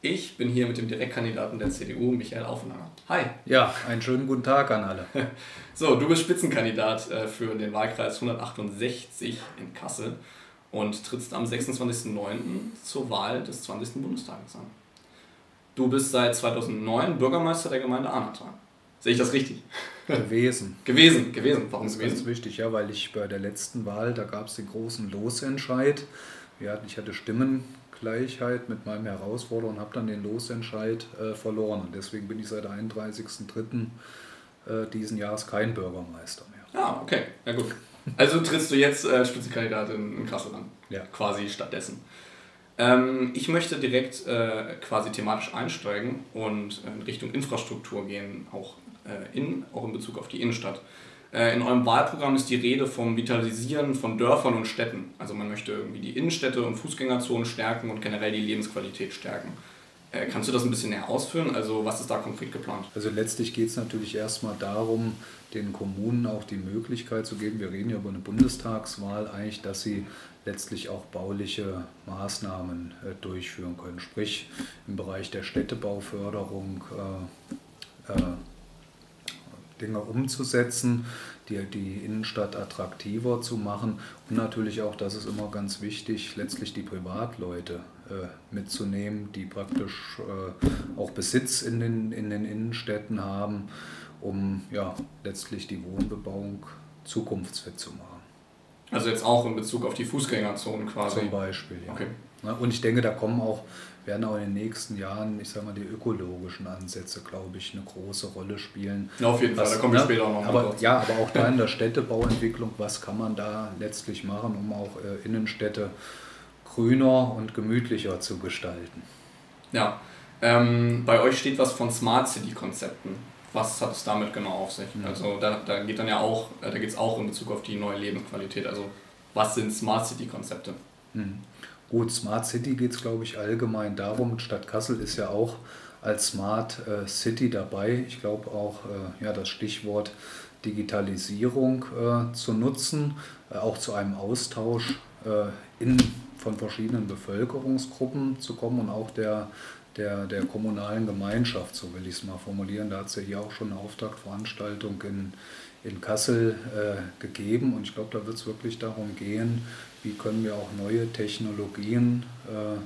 Ich bin hier mit dem Direktkandidaten der CDU, Michael Aufenanger. Hi. Ja, einen schönen guten Tag an alle. so, du bist Spitzenkandidat äh, für den Wahlkreis 168 in Kassel und trittst am 26.09. zur Wahl des 20. Bundestages an. Du bist seit 2009 Bürgermeister der Gemeinde Arnatal. Sehe ich das richtig? Gewesen. gewesen, gewesen. Warum das ist gewesen? ganz wichtig, ja, weil ich bei der letzten Wahl, da gab es den großen Losentscheid. Ja, ich hatte Stimmengleichheit mit meinem Herausforderer und habe dann den Losentscheid äh, verloren. Und deswegen bin ich seit 31.03. Äh, diesen Jahres kein Bürgermeister mehr. Ah, okay. Ja gut. Also trittst du jetzt äh, Spitzenkandidat in, in Kassel an. Ja. Quasi stattdessen. Ähm, ich möchte direkt äh, quasi thematisch einsteigen und in Richtung Infrastruktur gehen, auch, äh, in, auch in Bezug auf die Innenstadt. Äh, in eurem Wahlprogramm ist die Rede vom Vitalisieren von Dörfern und Städten. Also man möchte irgendwie die Innenstädte und Fußgängerzonen stärken und generell die Lebensqualität stärken. Äh, kannst du das ein bisschen näher ausführen? Also was ist da konkret geplant? Also letztlich geht es natürlich erstmal darum, den Kommunen auch die Möglichkeit zu geben, wir reden ja über eine Bundestagswahl eigentlich, dass sie letztlich auch bauliche Maßnahmen äh, durchführen können. Sprich im Bereich der Städtebauförderung äh, äh, Dinge umzusetzen, die, die Innenstadt attraktiver zu machen und natürlich auch, das ist immer ganz wichtig, letztlich die Privatleute äh, mitzunehmen, die praktisch äh, auch Besitz in den, in den Innenstädten haben, um ja, letztlich die Wohnbebauung zukunftsfit zu machen. Also jetzt auch in Bezug auf die Fußgängerzonen quasi? Zum Beispiel, ja. Okay. Und ich denke, da kommen auch, werden auch in den nächsten Jahren, ich sage mal, die ökologischen Ansätze, glaube ich, eine große Rolle spielen. Ja, auf jeden was, Fall, da kommen wir ne, später auch noch aber, Ja, aber auch da in der Städtebauentwicklung, was kann man da letztlich machen, um auch äh, Innenstädte grüner und gemütlicher zu gestalten. Ja, ähm, bei euch steht was von Smart City-Konzepten. Was hat es damit genau auf sich? Mhm. Also da, da geht dann ja auch, äh, da geht es auch in Bezug auf die neue Lebensqualität. Also was sind Smart City-Konzepte? Mhm. Gut, Smart City geht es, glaube ich, allgemein darum. Stadt Kassel ist ja auch als Smart äh, City dabei. Ich glaube auch, äh, ja, das Stichwort Digitalisierung äh, zu nutzen, auch zu einem Austausch in von verschiedenen Bevölkerungsgruppen zu kommen und auch der, der, der kommunalen Gemeinschaft, so will ich es mal formulieren. Da hat es ja hier auch schon eine Auftaktveranstaltung in, in Kassel äh, gegeben und ich glaube, da wird es wirklich darum gehen, wie können wir auch neue Technologien äh,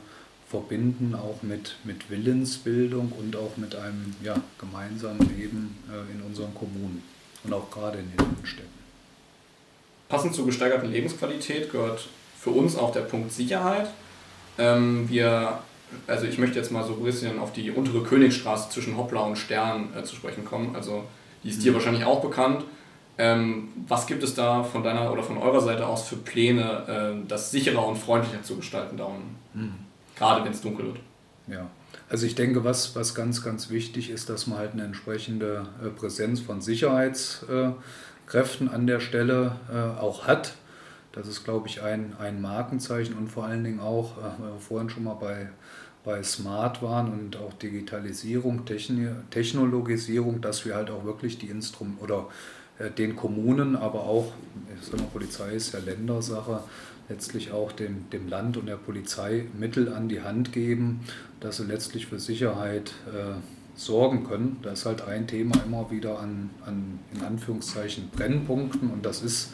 verbinden, auch mit, mit Willensbildung und auch mit einem ja, gemeinsamen Leben äh, in unseren Kommunen und auch gerade in den Innenstädten. Passend zur gesteigerten Lebensqualität gehört für uns auch der Punkt Sicherheit. Ähm, wir, also ich möchte jetzt mal so ein bisschen auf die untere Königstraße zwischen Hoppla und Stern äh, zu sprechen kommen. Also die ist dir mhm. wahrscheinlich auch bekannt. Ähm, was gibt es da von deiner oder von eurer Seite aus für Pläne, äh, das sicherer und freundlicher zu gestalten da unten? Mhm. Gerade wenn es dunkel wird. Ja, also ich denke, was, was ganz, ganz wichtig ist, dass man halt eine entsprechende äh, Präsenz von Sicherheitskräften an der Stelle äh, auch hat. Das ist, glaube ich, ein, ein Markenzeichen und vor allen Dingen auch, äh, weil wir vorhin schon mal bei, bei Smart waren und auch Digitalisierung, Techni Technologisierung, dass wir halt auch wirklich die Instrumente oder äh, den Kommunen, aber auch, ich sag mal, Polizei ist ja Ländersache, letztlich auch dem, dem Land und der Polizei Mittel an die Hand geben, dass sie letztlich für Sicherheit äh, sorgen können. Da ist halt ein Thema immer wieder an, an in Anführungszeichen Brennpunkten und das ist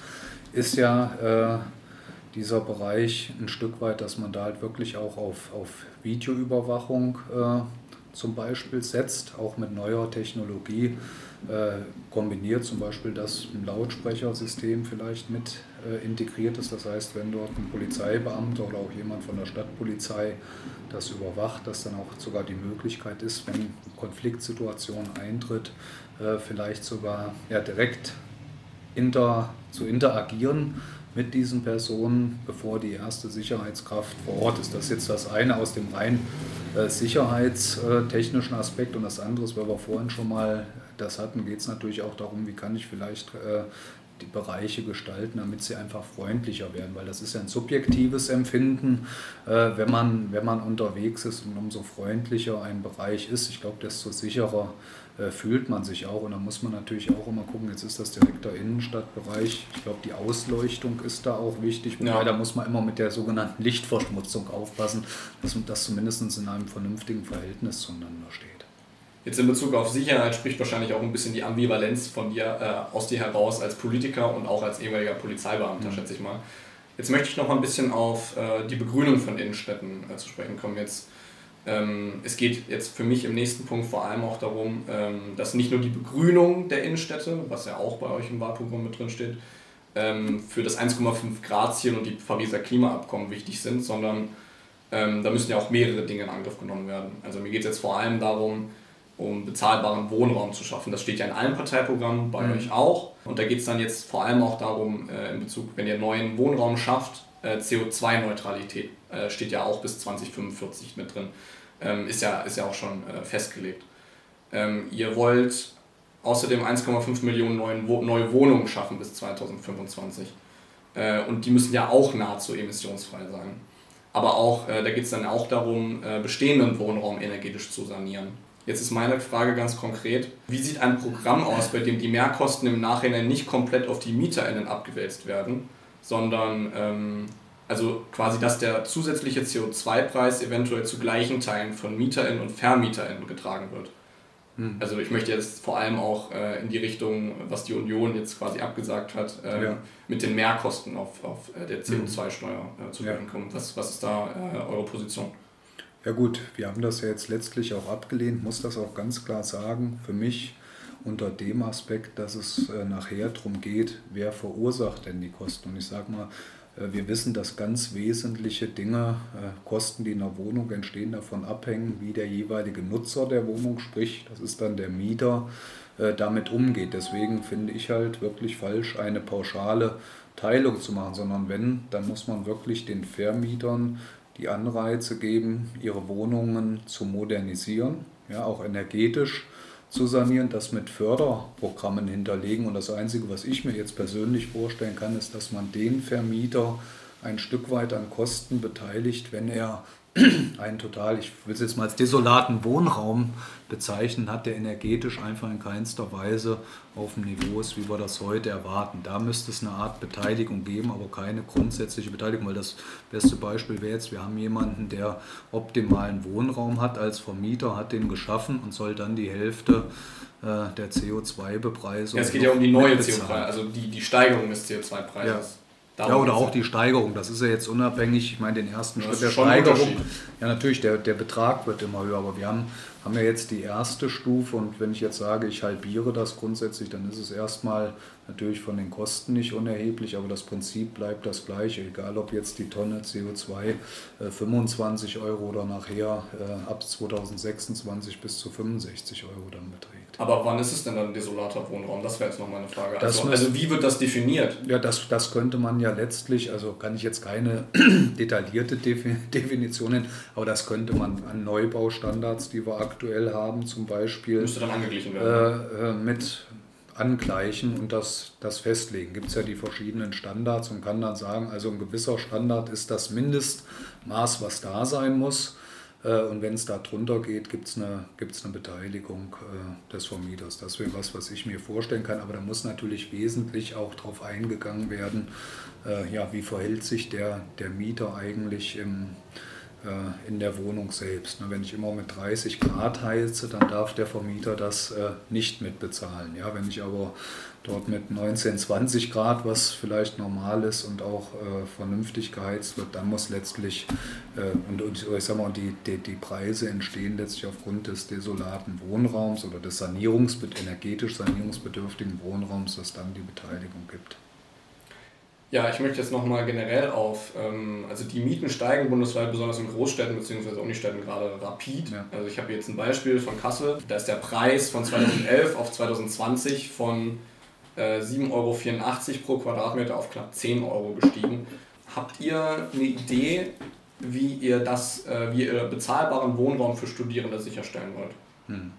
ist ja äh, dieser Bereich ein Stück weit, dass man da halt wirklich auch auf, auf Videoüberwachung äh, zum Beispiel setzt, auch mit neuer Technologie äh, kombiniert, zum Beispiel, dass ein Lautsprechersystem vielleicht mit äh, integriert ist. Das heißt, wenn dort ein Polizeibeamter oder auch jemand von der Stadtpolizei das überwacht, dass dann auch sogar die Möglichkeit ist, wenn Konfliktsituation eintritt, äh, vielleicht sogar ja, direkt inter, zu interagieren mit diesen Personen, bevor die erste Sicherheitskraft vor Ort ist. Das ist jetzt das eine aus dem rein äh, sicherheitstechnischen Aspekt und das andere weil wir vorhin schon mal das hatten, geht es natürlich auch darum, wie kann ich vielleicht äh, die Bereiche gestalten, damit sie einfach freundlicher werden, weil das ist ja ein subjektives Empfinden, äh, wenn, man, wenn man unterwegs ist und umso freundlicher ein Bereich ist, ich glaube, desto sicherer äh, fühlt man sich auch. Und da muss man natürlich auch immer gucken, jetzt ist das direkt der Innenstadtbereich, ich glaube, die Ausleuchtung ist da auch wichtig, ja. da muss man immer mit der sogenannten Lichtverschmutzung aufpassen, dass das zumindest in einem vernünftigen Verhältnis zueinander steht. Jetzt in Bezug auf Sicherheit spricht wahrscheinlich auch ein bisschen die Ambivalenz von dir äh, aus dir heraus als Politiker und auch als ehemaliger Polizeibeamter, mhm. schätze ich mal. Jetzt möchte ich noch mal ein bisschen auf äh, die Begrünung von Innenstädten äh, zu sprechen kommen. Jetzt, ähm, es geht jetzt für mich im nächsten Punkt vor allem auch darum, ähm, dass nicht nur die Begrünung der Innenstädte, was ja auch bei euch im Wahlprogramm mit drin steht, ähm, für das 1,5 Grad Ziel und die Pariser Klimaabkommen wichtig sind, sondern ähm, da müssen ja auch mehrere Dinge in Angriff genommen werden. Also mir geht es jetzt vor allem darum, um bezahlbaren Wohnraum zu schaffen. Das steht ja in allen Parteiprogrammen, bei mhm. euch auch. Und da geht es dann jetzt vor allem auch darum, äh, in Bezug, wenn ihr neuen Wohnraum schafft, äh, CO2-Neutralität äh, steht ja auch bis 2045 mit drin. Ähm, ist, ja, ist ja auch schon äh, festgelegt. Ähm, ihr wollt außerdem 1,5 Millionen neuen, neue Wohnungen schaffen bis 2025. Äh, und die müssen ja auch nahezu emissionsfrei sein. Aber auch, äh, da geht es dann auch darum, bestehenden Wohnraum energetisch zu sanieren. Jetzt ist meine Frage ganz konkret, wie sieht ein Programm aus, bei dem die Mehrkosten im Nachhinein nicht komplett auf die MieterInnen abgewälzt werden, sondern ähm, also quasi, dass der zusätzliche CO2-Preis eventuell zu gleichen Teilen von MieterInnen und VermieterInnen getragen wird. Hm. Also ich möchte jetzt vor allem auch äh, in die Richtung, was die Union jetzt quasi abgesagt hat, äh, ja. mit den Mehrkosten auf, auf äh, der CO2-Steuer äh, zu ja. kommen. Was, was ist da äh, eure Position? Ja gut, wir haben das ja jetzt letztlich auch abgelehnt, muss das auch ganz klar sagen. Für mich unter dem Aspekt, dass es äh, nachher darum geht, wer verursacht denn die Kosten. Und ich sage mal, äh, wir wissen, dass ganz wesentliche Dinge, äh, Kosten, die in der Wohnung entstehen, davon abhängen, wie der jeweilige Nutzer der Wohnung, sprich, das ist dann der Mieter, damit umgeht. Deswegen finde ich halt wirklich falsch, eine pauschale Teilung zu machen, sondern wenn, dann muss man wirklich den Vermietern die Anreize geben, ihre Wohnungen zu modernisieren, ja, auch energetisch zu sanieren, das mit Förderprogrammen hinterlegen. Und das Einzige, was ich mir jetzt persönlich vorstellen kann, ist, dass man den Vermieter ein Stück weit an Kosten beteiligt, wenn er einen total, ich will es jetzt mal als desolaten Wohnraum bezeichnen, hat, der energetisch einfach in keinster Weise auf dem Niveau ist, wie wir das heute erwarten. Da müsste es eine Art Beteiligung geben, aber keine grundsätzliche Beteiligung, weil das beste Beispiel wäre jetzt, wir haben jemanden, der optimalen Wohnraum hat als Vermieter, hat den geschaffen und soll dann die Hälfte äh, der CO2-Bepreisung. Ja, es geht ja um die neue CO2, also die, die Steigerung des CO2-Preises. Ja. Darum ja, oder auch die Steigerung. Das ist ja jetzt unabhängig. Ich meine, den ersten Schritt der Steigerung. Ja, natürlich, der, der Betrag wird immer höher. Aber wir haben, haben ja jetzt die erste Stufe. Und wenn ich jetzt sage, ich halbiere das grundsätzlich, dann ist es erstmal natürlich von den Kosten nicht unerheblich. Aber das Prinzip bleibt das gleiche. Egal, ob jetzt die Tonne CO2 äh, 25 Euro oder nachher äh, ab 2026 bis zu 65 Euro dann beträgt. Aber wann ist es denn dann desolater Wohnraum? Das wäre jetzt noch meine Frage. Also, also, wie wird das definiert? Ja, das, das könnte man ja letztlich, also kann ich jetzt keine detaillierte Definition nennen, aber das könnte man an Neubaustandards, die wir aktuell haben, zum Beispiel. Müsste dann angeglichen werden. Äh, äh mit angleichen und das, das festlegen. Gibt es ja die verschiedenen Standards und kann dann sagen, also ein gewisser Standard ist das Mindestmaß, was da sein muss. Äh, und wenn es da drunter geht, gibt es eine, gibt's eine Beteiligung äh, des Vermieters. Das wäre was, was ich mir vorstellen kann. Aber da muss natürlich wesentlich auch darauf eingegangen werden, äh, ja, wie verhält sich der, der Mieter eigentlich im, in der Wohnung selbst. Wenn ich immer mit 30 Grad heize, dann darf der Vermieter das nicht mitbezahlen. Wenn ich aber dort mit 19, 20 Grad, was vielleicht normal ist und auch äh, vernünftig geheizt wird, dann muss letztlich, äh, und, ich sag mal, die, die, die Preise entstehen letztlich aufgrund des desolaten Wohnraums oder des Sanierungs, energetisch sanierungsbedürftigen Wohnraums, dass dann die Beteiligung gibt. Ja, ich möchte jetzt nochmal generell auf, ähm, also die Mieten steigen bundesweit, besonders in Großstädten bzw. Unistädten gerade rapid. Ja. Also ich habe jetzt ein Beispiel von Kassel, da ist der Preis von 2011 auf 2020 von 7,84 äh, Euro pro Quadratmeter auf knapp 10 Euro gestiegen. Habt ihr eine Idee, wie ihr das, äh, wie ihr bezahlbaren Wohnraum für Studierende sicherstellen wollt? Hm.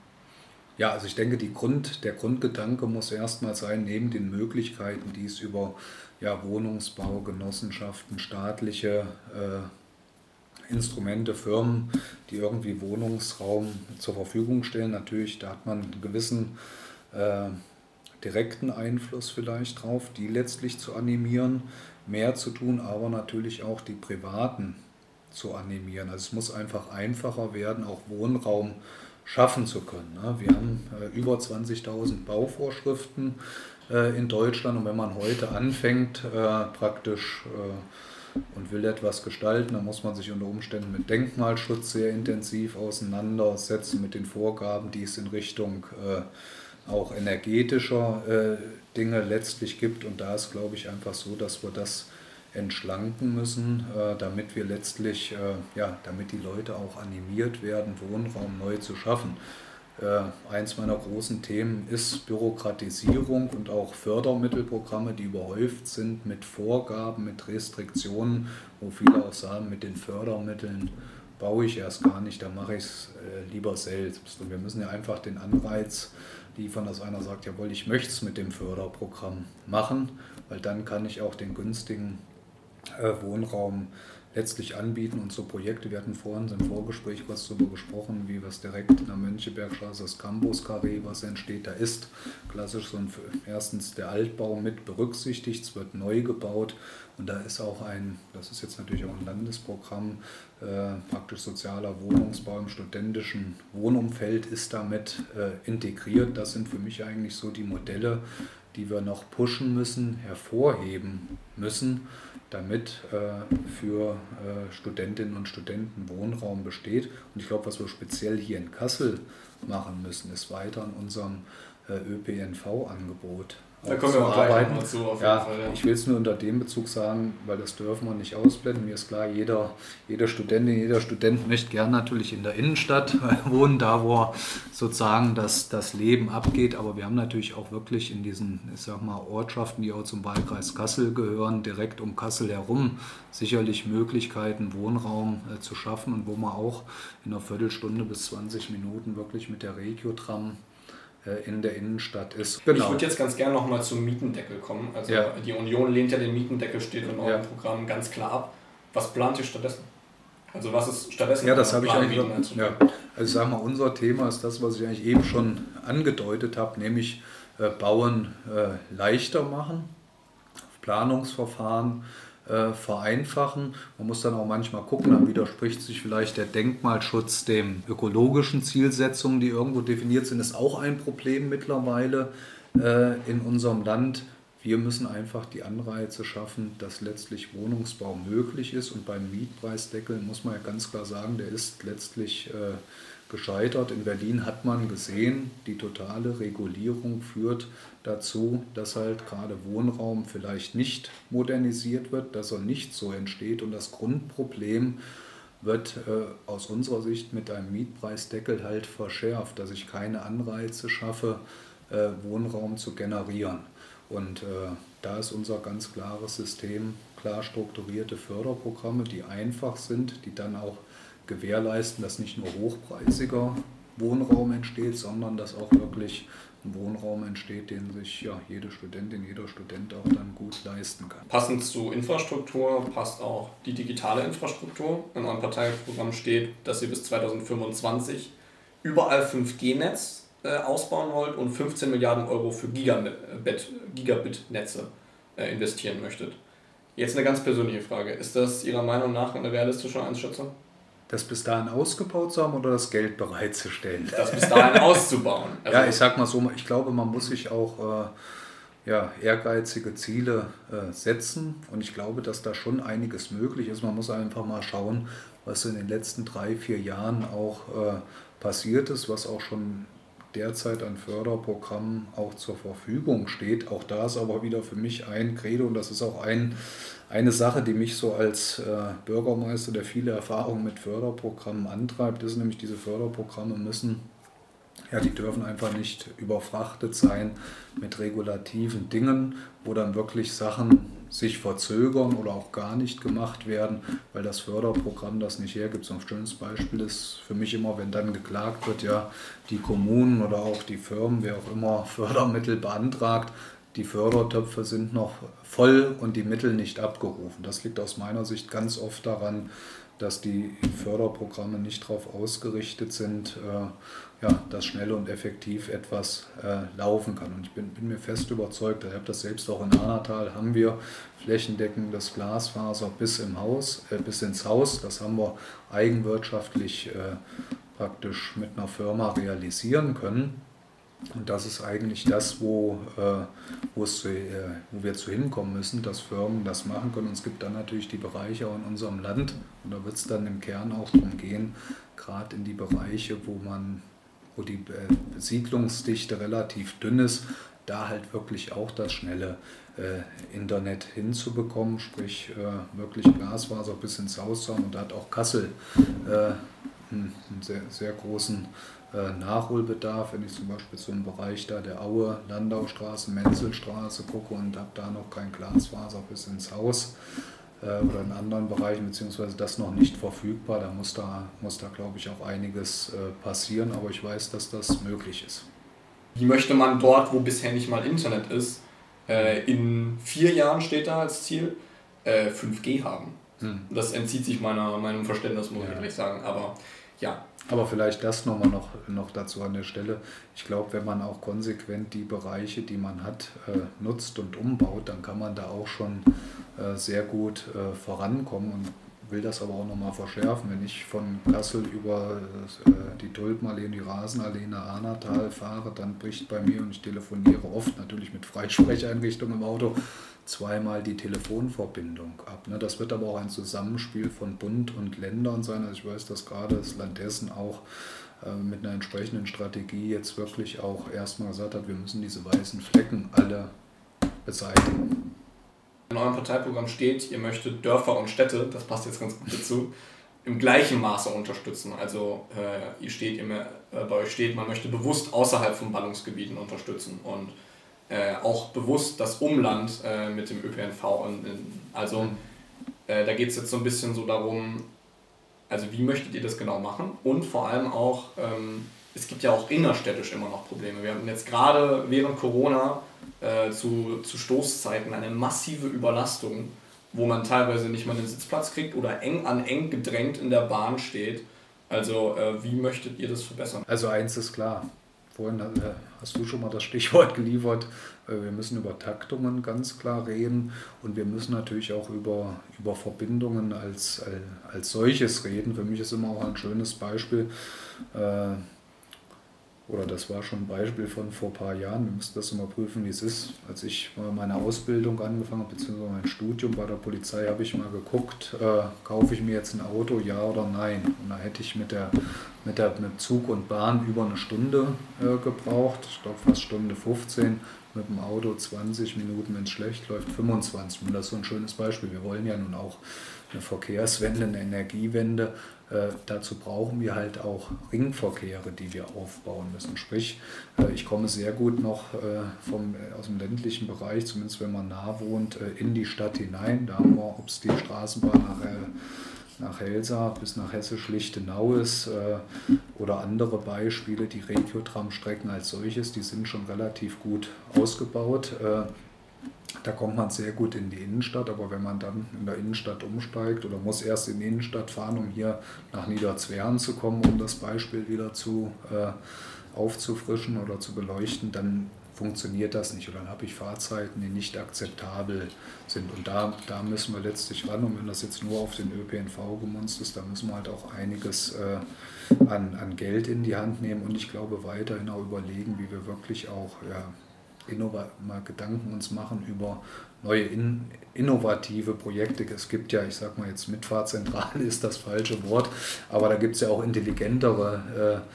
Ja, also ich denke, die Grund, der Grundgedanke muss erstmal sein, neben den Möglichkeiten, die es über ja, Wohnungsbau, Genossenschaften, staatliche äh, Instrumente, Firmen, die irgendwie Wohnungsraum zur Verfügung stellen, natürlich, da hat man einen gewissen äh, direkten Einfluss vielleicht drauf, die letztlich zu animieren, mehr zu tun, aber natürlich auch die privaten zu animieren. Also es muss einfach einfacher werden, auch Wohnraum schaffen zu können. Ne? Wir haben äh, über 20.000 Bauvorschriften äh, in Deutschland und wenn man heute anfängt, äh, praktisch und will etwas gestalten, dann muss man sich unter Umständen mit Denkmalschutz sehr intensiv auseinandersetzen, mit den Vorgaben, die es in Richtung auch energetischer Dinge letztlich gibt. Und da ist, glaube ich, einfach so, dass wir das entschlanken müssen, äh, damit wir letztlich, äh, ja, damit die Leute auch animiert werden, Wohnraum neu zu schaffen. Äh, eins meiner großen Themen ist Bürokratisierung und auch Fördermittelprogramme, die überhäuft sind mit Vorgaben, mit Restriktionen, wo viele auch sagen, mit den Fördermitteln baue ich erst gar nicht, da mache ich es lieber selbst. Und wir müssen ja einfach den Anreiz liefern, dass einer sagt, jawohl, ich möchte es mit dem Förderprogramm machen, weil dann kann ich auch den günstigen äh, Wohnraum letztlich anbieten und so Projekte. Wir hatten vorhin im Vorgespräch was darüber gesprochen, wie was direkt in der Mönchebergstraße, das Campus Carré, was entsteht, da ist klassisch so ein, erstens der Altbau mit berücksichtigt, es wird neu gebaut und da ist auch ein, das ist jetzt natürlich auch ein Landesprogramm, äh, praktisch sozialer Wohnungsbau im studentischen Wohnumfeld ist damit äh, integriert. Das sind für mich eigentlich so die Modelle, die wir noch pushen müssen, hervorheben müssen damit äh, für äh, Studentinnen und Studenten Wohnraum besteht. Und ich glaube, was wir speziell hier in Kassel machen müssen, ist weiter an unserem äh, ÖPNV-Angebot da kommen wir auch gleich nochmal zu. Auf ja, Fall, ja. Ich will es nur unter dem Bezug sagen, weil das dürfen wir nicht ausblenden. Mir ist klar, jeder, jeder Studentin, jeder Student möchte gern natürlich in der Innenstadt wohnen, da wo sozusagen das, das Leben abgeht. Aber wir haben natürlich auch wirklich in diesen, ich sag mal, Ortschaften, die auch zum Wahlkreis Kassel gehören, direkt um Kassel herum sicherlich Möglichkeiten, Wohnraum äh, zu schaffen und wo man auch in einer Viertelstunde bis 20 Minuten wirklich mit der Regiotram in der Innenstadt ist. Genau. Ich würde jetzt ganz gerne nochmal zum Mietendeckel kommen. Also ja. die Union lehnt ja den Mietendeckel, steht in eurem ja. Programm ganz klar ab. Was plant ihr stattdessen? Also was ist stattdessen? Ja, das habe ich eigentlich. Ja. Also ich sage mal, unser Thema ist das, was ich eigentlich eben schon angedeutet habe, nämlich äh, Bauen äh, leichter machen, Planungsverfahren äh, vereinfachen. Man muss dann auch manchmal gucken, dann widerspricht sich vielleicht der Denkmalschutz dem ökologischen Zielsetzungen, die irgendwo definiert sind, ist auch ein Problem mittlerweile äh, in unserem Land. Wir müssen einfach die Anreize schaffen, dass letztlich Wohnungsbau möglich ist. Und beim Mietpreisdeckel muss man ja ganz klar sagen, der ist letztlich äh, gescheitert. In Berlin hat man gesehen, die totale Regulierung führt dazu, dass halt gerade Wohnraum vielleicht nicht modernisiert wird, dass er nicht so entsteht. Und das Grundproblem wird äh, aus unserer Sicht mit einem Mietpreisdeckel halt verschärft, dass ich keine Anreize schaffe, äh, Wohnraum zu generieren. Und äh, da ist unser ganz klares System, klar strukturierte Förderprogramme, die einfach sind, die dann auch gewährleisten, dass nicht nur hochpreisiger Wohnraum entsteht, sondern dass auch wirklich ein Wohnraum entsteht, den sich ja, jede Studentin, jeder Student auch dann gut leisten kann. Passend zu Infrastruktur passt auch die digitale Infrastruktur. In eurem Parteiprogramm steht, dass ihr bis 2025 überall 5G-Netz äh, ausbauen wollt und 15 Milliarden Euro für Gigabit-Netze äh, investieren möchtet. Jetzt eine ganz persönliche Frage. Ist das Ihrer Meinung nach eine realistische Einschätzung? Das bis dahin ausgebaut zu haben oder das Geld bereitzustellen? Das bis dahin auszubauen. Also ja, ich sag mal so, ich glaube, man muss sich auch äh, ja, ehrgeizige Ziele äh, setzen und ich glaube, dass da schon einiges möglich ist. Man muss einfach mal schauen, was in den letzten drei, vier Jahren auch äh, passiert ist, was auch schon derzeit an Förderprogrammen auch zur Verfügung steht. Auch da ist aber wieder für mich ein Credo und das ist auch ein eine Sache, die mich so als äh, Bürgermeister, der viele Erfahrungen mit Förderprogrammen antreibt, ist nämlich, diese Förderprogramme müssen, ja, die dürfen einfach nicht überfrachtet sein mit regulativen Dingen, wo dann wirklich Sachen sich verzögern oder auch gar nicht gemacht werden, weil das Förderprogramm das nicht hergibt. So ein schönes Beispiel ist für mich immer, wenn dann geklagt wird, ja, die Kommunen oder auch die Firmen, wer auch immer Fördermittel beantragt, die Fördertöpfe sind noch voll und die Mittel nicht abgerufen. Das liegt aus meiner Sicht ganz oft daran, dass die Förderprogramme nicht darauf ausgerichtet sind, äh, ja, dass schnell und effektiv etwas äh, laufen kann. Und ich bin, bin, mir fest überzeugt, ich habe das selbst auch in Arnatal, haben wir flächendeckendes Glasfaser bis, im Haus, äh, bis ins Haus. Das haben wir eigenwirtschaftlich äh, praktisch mit einer Firma realisieren können. Und das ist eigentlich das, wo, äh, wo, es zu, äh, wo wir zu hinkommen müssen, dass Firmen das machen können. Und es gibt dann natürlich die Bereiche auch in unserem Land, und da wird es dann im Kern auch darum gehen, gerade in die Bereiche, wo man, wo die äh, Besiedlungsdichte relativ dünn ist, da halt wirklich auch das schnelle äh, Internet hinzubekommen, sprich äh, wirklich Glasfaser bis ins Haus zu haben. Und da hat auch Kassel äh, einen sehr, sehr großen äh, Nachholbedarf, wenn ich zum Beispiel so im Bereich da der Aue, Landaustraße, Menzelstraße gucke und habe da noch kein Glasfaser bis ins Haus äh, oder in anderen Bereichen, beziehungsweise das noch nicht verfügbar, da muss da, muss da glaube ich, auch einiges äh, passieren, aber ich weiß, dass das möglich ist. Wie möchte man dort, wo bisher nicht mal Internet ist, in vier Jahren steht da als Ziel, 5G haben? Hm. Das entzieht sich meiner, meinem Verständnis, muss ja. ich ehrlich sagen, aber ja, aber vielleicht das nochmal noch, noch dazu an der Stelle. Ich glaube, wenn man auch konsequent die Bereiche, die man hat, äh, nutzt und umbaut, dann kann man da auch schon äh, sehr gut äh, vorankommen und will das aber auch nochmal verschärfen. Wenn ich von Kassel über die Tulpenallee die Rasenallee nach Arnatal fahre, dann bricht bei mir und ich telefoniere oft natürlich mit Freisprecheinrichtungen im Auto zweimal die Telefonverbindung ab. Ne? Das wird aber auch ein Zusammenspiel von Bund und Ländern sein. Also ich weiß, dass gerade das Land Hessen auch äh, mit einer entsprechenden Strategie jetzt wirklich auch erstmal gesagt hat, wir müssen diese weißen Flecken alle beseitigen. In eurem Parteiprogramm steht, ihr möchtet Dörfer und Städte, das passt jetzt ganz gut dazu, im gleichen Maße unterstützen. Also äh, ihr steht, ihr, äh, bei euch steht, man möchte bewusst außerhalb von Ballungsgebieten unterstützen und äh, auch bewusst das Umland äh, mit dem ÖPNV. Und, also mhm. äh, da geht es jetzt so ein bisschen so darum, also wie möchtet ihr das genau machen? Und vor allem auch, ähm, es gibt ja auch innerstädtisch immer noch Probleme. Wir hatten jetzt gerade während Corona äh, zu, zu Stoßzeiten eine massive Überlastung, wo man teilweise nicht mal einen Sitzplatz kriegt oder eng an eng gedrängt in der Bahn steht. Also äh, wie möchtet ihr das verbessern? Also eins ist klar, vorhin hast du schon mal das Stichwort geliefert. Äh, wir müssen über Taktungen ganz klar reden und wir müssen natürlich auch über, über Verbindungen als, als solches reden. Für mich ist immer auch ein schönes Beispiel, äh, oder das war schon ein Beispiel von vor ein paar Jahren, wir müssen das immer prüfen, wie es ist. Als ich meine Ausbildung angefangen habe, beziehungsweise mein Studium bei der Polizei, habe ich mal geguckt, äh, kaufe ich mir jetzt ein Auto, ja oder nein. Und da hätte ich mit, der, mit, der, mit Zug und Bahn über eine Stunde äh, gebraucht, ich glaube fast Stunde 15, mit dem Auto 20 Minuten, wenn es schlecht läuft, 25 Minuten. Das ist so ein schönes Beispiel. Wir wollen ja nun auch eine Verkehrswende, eine Energiewende. Äh, dazu brauchen wir halt auch Ringverkehre, die wir aufbauen müssen. Sprich, äh, ich komme sehr gut noch äh, vom, aus dem ländlichen Bereich, zumindest wenn man nah wohnt, in die Stadt hinein. Da haben wir, ob es die Straßenbahn nach nach Helsa bis nach Hessisch-Lichtenau ist äh, oder andere Beispiele, die Regiotram-Strecken als solches, die sind schon relativ gut ausgebaut. Da kommt man sehr gut in die Innenstadt, aber wenn man dann in der Innenstadt umsteigt oder muss erst in die Innenstadt fahren, um hier nach Niederzweren zu kommen, um das Beispiel wieder zu äh, aufzufrischen oder zu beleuchten, dann funktioniert das nicht oder dann habe ich Fahrzeiten, die nicht akzeptabel sind. Und da, da müssen wir letztlich ran. Und wenn das jetzt nur auf den ÖPNV gemunzt ist, dann müssen wir halt auch einiges äh, an, an Geld in die Hand nehmen und ich glaube weiterhin auch überlegen, wie wir wirklich auch ja, mal Gedanken uns machen über neue in, innovative Projekte. Es gibt ja, ich sag mal jetzt Mitfahrzentrale ist das falsche Wort, aber da gibt es ja auch intelligentere äh,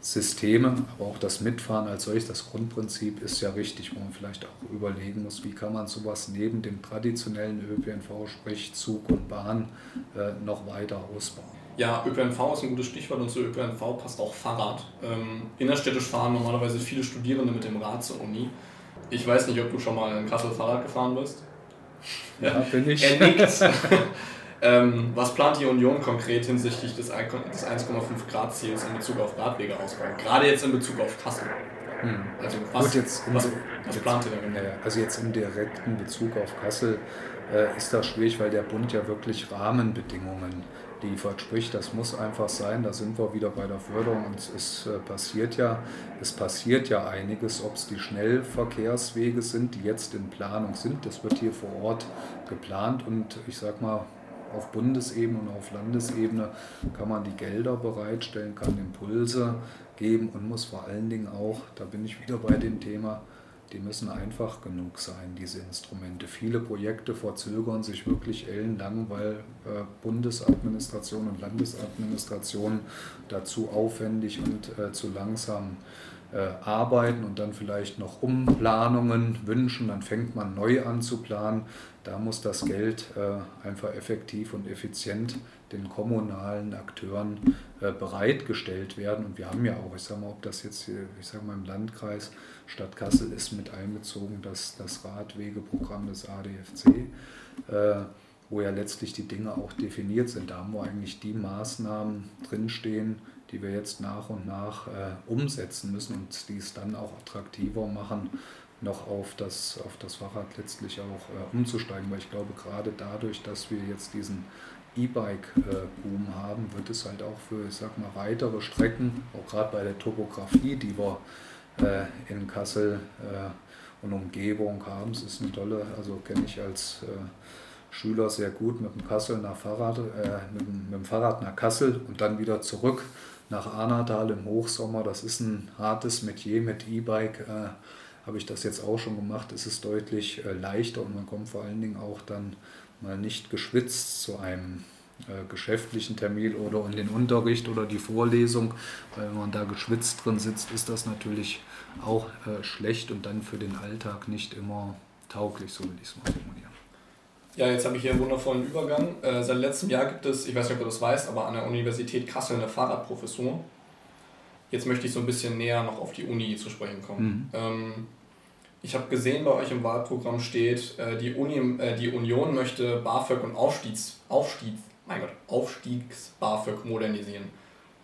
Systeme, aber auch das Mitfahren als solches, das Grundprinzip ist ja richtig, wo man vielleicht auch überlegen muss, wie kann man sowas neben dem traditionellen ÖPNV, sprich Zug und Bahn, äh, noch weiter ausbauen. Ja, ÖPNV ist ein gutes Stichwort und zu ÖPNV passt auch Fahrrad. Ähm, innerstädtisch fahren normalerweise viele Studierende mit dem Rad zur Uni. Ich weiß nicht, ob du schon mal in Kassel Fahrrad gefahren bist. Ja, bin ich. Er nickt. ähm, was plant die Union konkret hinsichtlich des 1,5 Grad Ziels in Bezug auf Radwegeausbau? Gerade jetzt in Bezug auf Kassel. Hm. Also was, Gut, jetzt was, was plant ihr da genau? Also jetzt im direkten Bezug auf Kassel äh, ist das schwierig, weil der Bund ja wirklich Rahmenbedingungen liefert. Sprich, das muss einfach sein, da sind wir wieder bei der Förderung und es äh, passiert ja, es passiert ja einiges, ob es die Schnellverkehrswege sind, die jetzt in Planung sind. Das wird hier vor Ort geplant und ich sag mal, auf Bundesebene und auf Landesebene kann man die Gelder bereitstellen, kann Impulse geben und muss vor allen Dingen auch, da bin ich wieder bei dem Thema, die müssen einfach genug sein, diese Instrumente. Viele Projekte verzögern sich wirklich ellenlang, weil äh, Bundesadministration und Landesadministration dazu aufwendig und äh, zu langsam äh, arbeiten und dann vielleicht noch Umplanungen wünschen. Dann fängt man neu an zu planen. Da muss das Geld äh, einfach effektiv und effizient den kommunalen Akteuren äh, bereitgestellt werden. Und wir haben ja auch, ich sage mal, ob das jetzt hier, ich sage mal im Landkreis Stadt Kassel ist mit einbezogen, das, das Radwegeprogramm des ADFC, äh, wo ja letztlich die Dinge auch definiert sind. Da haben wir eigentlich die Maßnahmen drinstehen, die wir jetzt nach und nach äh, umsetzen müssen und die es dann auch attraktiver machen, noch auf das, auf das Fahrrad letztlich auch äh, umzusteigen. Weil ich glaube, gerade dadurch, dass wir jetzt diesen E-Bike-Boom haben, wird es halt auch für, ich sag mal, weitere Strecken, auch gerade bei der Topografie, die wir äh, in Kassel äh, und Umgebung haben, es ist eine tolle, also kenne ich als äh, Schüler sehr gut mit dem Kassel nach Fahrrad, äh, mit, mit dem Fahrrad nach Kassel und dann wieder zurück nach Arnatal im Hochsommer. Das ist ein hartes Metier mit E-Bike. Äh, habe ich das jetzt auch schon gemacht. Es ist deutlich leichter und man kommt vor allen Dingen auch dann mal nicht geschwitzt zu einem äh, geschäftlichen Termin oder in den Unterricht oder die Vorlesung. Weil wenn man da geschwitzt drin sitzt, ist das natürlich auch äh, schlecht und dann für den Alltag nicht immer tauglich, so will ich es mal formulieren. Ja, jetzt habe ich hier einen wundervollen Übergang. Äh, seit letztem Jahr gibt es, ich weiß nicht, ob du das weißt, aber an der Universität Kassel eine Fahrradprofessur. Jetzt möchte ich so ein bisschen näher noch auf die Uni zu sprechen kommen. Mhm. Ähm, ich habe gesehen, bei euch im Wahlprogramm steht, äh, die, Uni, äh, die Union möchte BAföG und Aufstiegs, Aufstiegs, mein Gott, Aufstiegs-BAföG modernisieren.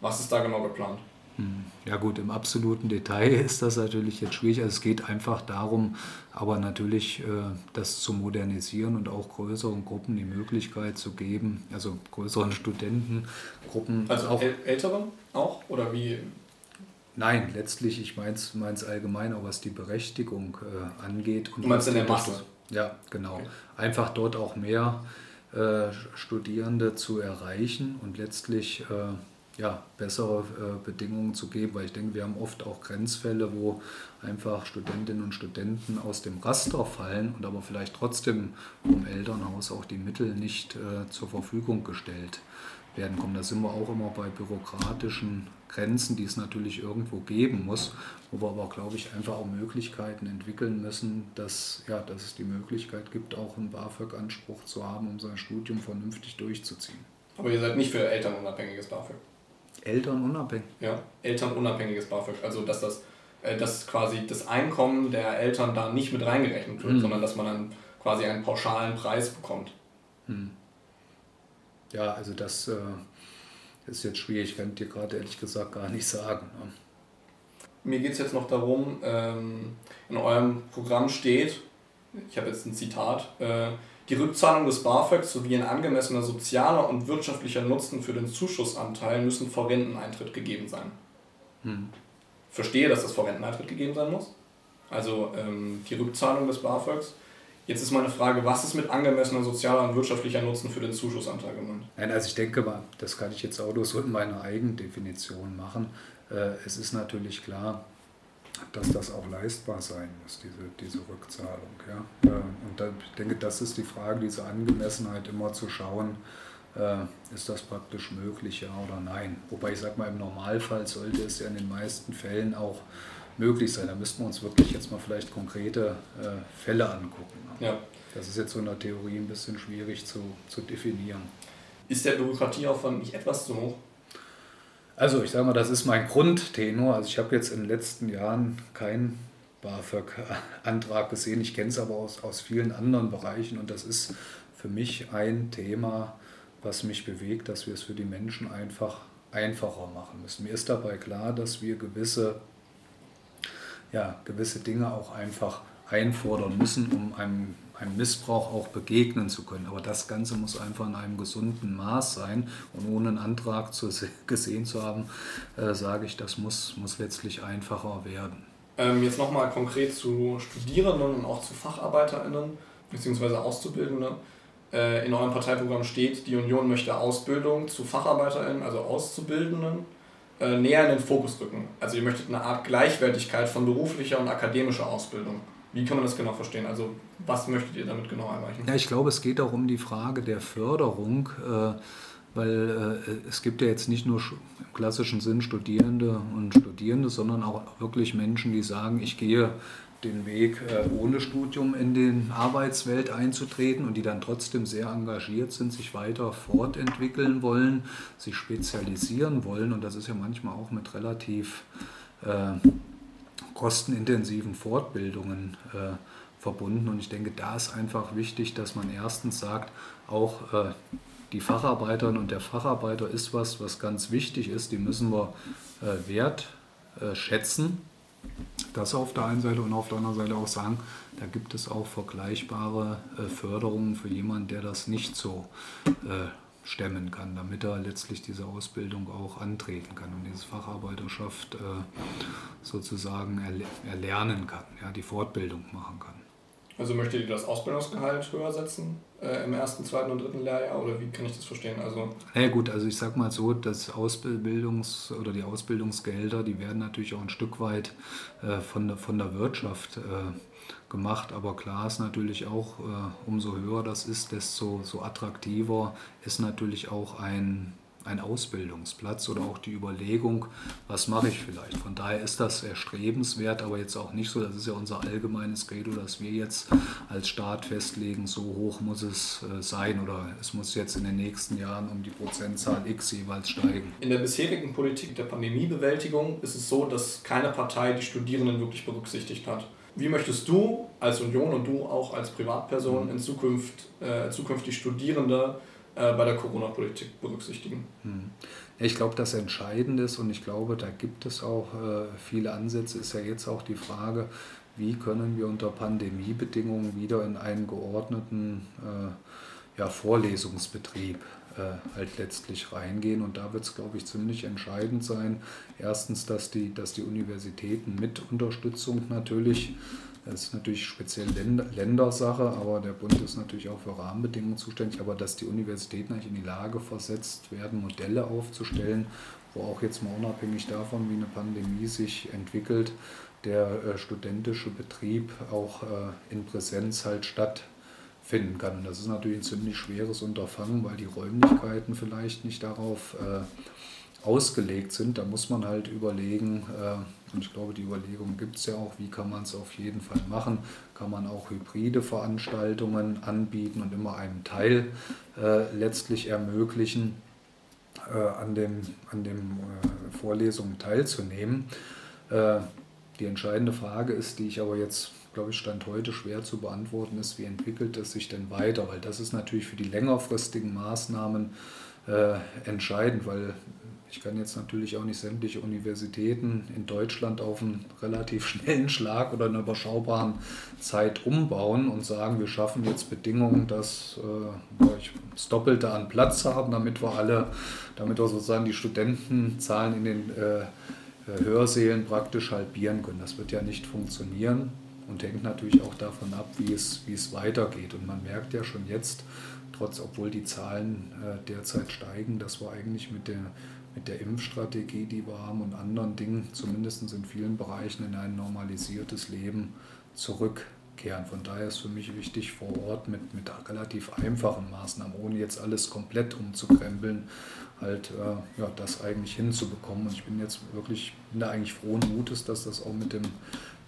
Was ist da genau geplant? Hm. Ja gut, im absoluten Detail ist das natürlich jetzt schwierig. Also es geht einfach darum, aber natürlich äh, das zu modernisieren und auch größeren Gruppen die Möglichkeit zu geben, also größeren Studentengruppen. Also auch älteren auch? Oder wie, Nein, letztlich, ich meine es allgemein, auch was die Berechtigung äh, angeht. Und du meinst in der Masse? Ja, genau. Okay. Einfach dort auch mehr äh, Studierende zu erreichen und letztlich äh, ja, bessere äh, Bedingungen zu geben, weil ich denke, wir haben oft auch Grenzfälle, wo einfach Studentinnen und Studenten aus dem Raster fallen und aber vielleicht trotzdem vom Elternhaus auch die Mittel nicht äh, zur Verfügung gestellt werden kommen. Da sind wir auch immer bei bürokratischen Grenzen, die es natürlich irgendwo geben muss, wo wir aber, glaube ich, einfach auch Möglichkeiten entwickeln müssen, dass, ja, dass es die Möglichkeit gibt, auch einen BAföG-Anspruch zu haben, um sein Studium vernünftig durchzuziehen. Aber ihr seid nicht für elternunabhängiges BAföG? Elternunabhängig? Ja, elternunabhängiges BAföG. Also, dass das dass quasi das Einkommen der Eltern da nicht mit reingerechnet wird, mhm. sondern dass man dann quasi einen pauschalen Preis bekommt. Mhm. Ja, also das äh, ist jetzt schwierig, ich kann dir gerade ehrlich gesagt gar nicht sagen. Ne? Mir geht es jetzt noch darum, ähm, in eurem Programm steht, ich habe jetzt ein Zitat, äh, die Rückzahlung des BAföG sowie ein angemessener sozialer und wirtschaftlicher Nutzen für den Zuschussanteil müssen vor Renteneintritt gegeben sein. Hm. Verstehe, dass das vor Renteneintritt gegeben sein muss. Also ähm, die Rückzahlung des BAföGs Jetzt ist meine Frage, was ist mit angemessener sozialer und wirtschaftlicher Nutzen für den Zuschussanteil gemeint? Nein, also ich denke mal, das kann ich jetzt auch nur so in meiner Eigendefinition machen. Äh, es ist natürlich klar, dass das auch leistbar sein muss, diese, diese Rückzahlung. Ja? Äh, und ich denke, das ist die Frage, diese Angemessenheit immer zu schauen, ist das praktisch möglich, ja oder nein. Wobei ich sage mal, im Normalfall sollte es ja in den meisten Fällen auch möglich sein. Da müssten wir uns wirklich jetzt mal vielleicht konkrete äh, Fälle angucken. Ja. Das ist jetzt so in der Theorie ein bisschen schwierig zu, zu definieren. Ist der Bürokratieaufwand nicht etwas zu hoch? Also ich sage mal, das ist mein Grundtenor. Also ich habe jetzt in den letzten Jahren kein BAföG-Antrag gesehen. Ich kenne es aber aus, aus vielen anderen Bereichen und das ist für mich ein Thema, was mich bewegt, dass wir es für die Menschen einfach einfacher machen müssen. Mir ist dabei klar, dass wir gewisse, ja, gewisse Dinge auch einfach einfordern müssen, um einem, einem Missbrauch auch begegnen zu können. Aber das Ganze muss einfach in einem gesunden Maß sein. Und ohne einen Antrag zu, gesehen zu haben, äh, sage ich, das muss, muss letztlich einfacher werden. Ähm, jetzt nochmal konkret zu Studierenden und auch zu FacharbeiterInnen bzw. Auszubildenden. Äh, in eurem Parteiprogramm steht, die Union möchte Ausbildung zu FacharbeiterInnen, also Auszubildenden, äh, näher in den Fokus rücken. Also ihr möchtet eine Art Gleichwertigkeit von beruflicher und akademischer Ausbildung. Wie kann man das genau verstehen? Also was möchtet ihr damit genau erreichen? Ja, ich glaube, es geht auch um die Frage der Förderung. Äh, weil äh, es gibt ja jetzt nicht nur im klassischen Sinn Studierende und Studierende, sondern auch wirklich Menschen, die sagen, ich gehe den Weg äh, ohne Studium in die Arbeitswelt einzutreten und die dann trotzdem sehr engagiert sind, sich weiter fortentwickeln wollen, sich spezialisieren wollen und das ist ja manchmal auch mit relativ äh, kostenintensiven Fortbildungen äh, verbunden und ich denke, da ist einfach wichtig, dass man erstens sagt, auch äh, die Facharbeiterin und der Facharbeiter ist was, was ganz wichtig ist. Die müssen wir äh, wertschätzen. Das auf der einen Seite und auf der anderen Seite auch sagen, da gibt es auch vergleichbare äh, Förderungen für jemanden, der das nicht so äh, stemmen kann, damit er letztlich diese Ausbildung auch antreten kann und diese Facharbeiterschaft äh, sozusagen erlernen kann, ja, die Fortbildung machen kann. Also möchtet ihr das Ausbildungsgehalt höher setzen äh, im ersten, zweiten und dritten Lehrjahr oder wie kann ich das verstehen? Also ja gut, also ich sag mal so, das Ausbildungs- oder die Ausbildungsgelder, die werden natürlich auch ein Stück weit äh, von, der, von der Wirtschaft äh, gemacht, aber klar ist natürlich auch, äh, umso höher das ist, desto so attraktiver ist natürlich auch ein ein Ausbildungsplatz oder auch die Überlegung, was mache ich vielleicht. Von daher ist das erstrebenswert, aber jetzt auch nicht so, das ist ja unser allgemeines Credo, dass wir jetzt als Staat festlegen, so hoch muss es äh, sein oder es muss jetzt in den nächsten Jahren um die Prozentzahl X jeweils steigen. In der bisherigen Politik der Pandemiebewältigung ist es so, dass keine Partei die Studierenden wirklich berücksichtigt hat. Wie möchtest du als Union und du auch als Privatperson mhm. in Zukunft äh, zukünftig Studierende äh, bei der Corona-Politik berücksichtigen. Hm. Ich glaube, das Entscheidende ist, und ich glaube, da gibt es auch äh, viele Ansätze, ist ja jetzt auch die Frage, wie können wir unter Pandemiebedingungen wieder in einen geordneten äh, ja, Vorlesungsbetrieb halt letztlich reingehen. Und da wird es, glaube ich, ziemlich entscheidend sein. Erstens, dass die, dass die Universitäten mit Unterstützung natürlich das ist natürlich speziell Länder, Ländersache, aber der Bund ist natürlich auch für Rahmenbedingungen zuständig. Aber dass die Universitäten eigentlich in die Lage versetzt werden, Modelle aufzustellen, wo auch jetzt mal unabhängig davon, wie eine Pandemie sich entwickelt, der äh, studentische Betrieb auch äh, in Präsenz halt stattfinden kann. Und das ist natürlich ein ziemlich schweres Unterfangen, weil die Räumlichkeiten vielleicht nicht darauf äh, ausgelegt sind. Da muss man halt überlegen, äh, und ich glaube, die Überlegung gibt es ja auch, wie kann man es auf jeden Fall machen. Kann man auch hybride Veranstaltungen anbieten und immer einen Teil äh, letztlich ermöglichen, äh, an den an dem, äh, Vorlesungen teilzunehmen. Äh, die entscheidende Frage ist, die ich aber jetzt, glaube ich, Stand heute schwer zu beantworten ist, wie entwickelt es sich denn weiter? Weil das ist natürlich für die längerfristigen Maßnahmen äh, entscheidend, weil ich kann jetzt natürlich auch nicht sämtliche Universitäten in Deutschland auf einen relativ schnellen Schlag oder in einer überschaubaren Zeit umbauen und sagen, wir schaffen jetzt Bedingungen, dass äh, wir das Doppelte an Platz haben, damit wir alle, damit wir sozusagen die Studentenzahlen in den äh, Hörsälen praktisch halbieren können. Das wird ja nicht funktionieren und hängt natürlich auch davon ab, wie es, wie es weitergeht. Und man merkt ja schon jetzt, trotz, obwohl die Zahlen äh, derzeit steigen, dass wir eigentlich mit der mit der Impfstrategie, die wir haben und anderen Dingen, zumindest in vielen Bereichen, in ein normalisiertes Leben zurückkehren. Von daher ist für mich wichtig, vor Ort mit, mit relativ einfachen Maßnahmen, ohne jetzt alles komplett umzukrempeln, halt äh, ja, das eigentlich hinzubekommen. Und ich bin jetzt wirklich, bin da eigentlich frohen Mutes, dass das auch mit dem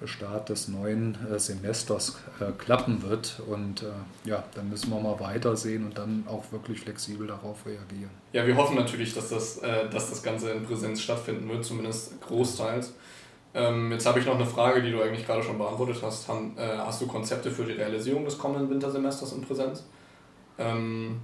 Start des neuen äh, Semesters äh, klappen wird. Und äh, ja, dann müssen wir mal weitersehen und dann auch wirklich flexibel darauf reagieren. Ja, wir hoffen natürlich, dass das, dass das Ganze in Präsenz stattfinden wird, zumindest großteils. Ähm, jetzt habe ich noch eine Frage, die du eigentlich gerade schon beantwortet hast. Hast du Konzepte für die Realisierung des kommenden Wintersemesters in Präsenz? Ähm,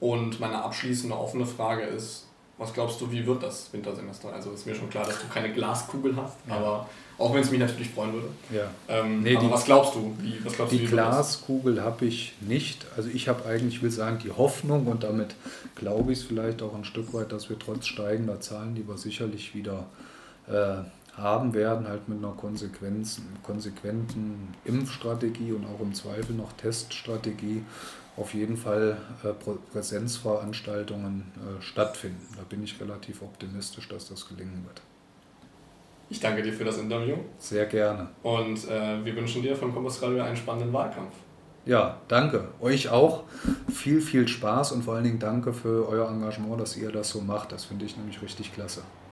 und meine abschließende offene Frage ist, was glaubst du, wie wird das Wintersemester? Also ist mir schon klar, dass du keine Glaskugel hast, ja. aber auch wenn es mich natürlich freuen würde. Ja. Ähm, nee, aber die, was glaubst du? Wie, was glaubst die du, Glaskugel habe ich nicht. Also ich habe eigentlich, will sagen, die Hoffnung und damit glaube ich es vielleicht auch ein Stück weit, dass wir trotz steigender Zahlen, die wir sicherlich wieder äh, haben werden, halt mit einer konsequenten Impfstrategie und auch im Zweifel noch Teststrategie auf jeden Fall äh, Präsenzveranstaltungen äh, stattfinden. Da bin ich relativ optimistisch, dass das gelingen wird. Ich danke dir für das Interview. Sehr gerne. Und äh, wir wünschen dir von Kompass Radio einen spannenden Wahlkampf. Ja, danke. Euch auch. Viel, viel Spaß und vor allen Dingen danke für euer Engagement, dass ihr das so macht. Das finde ich nämlich richtig klasse.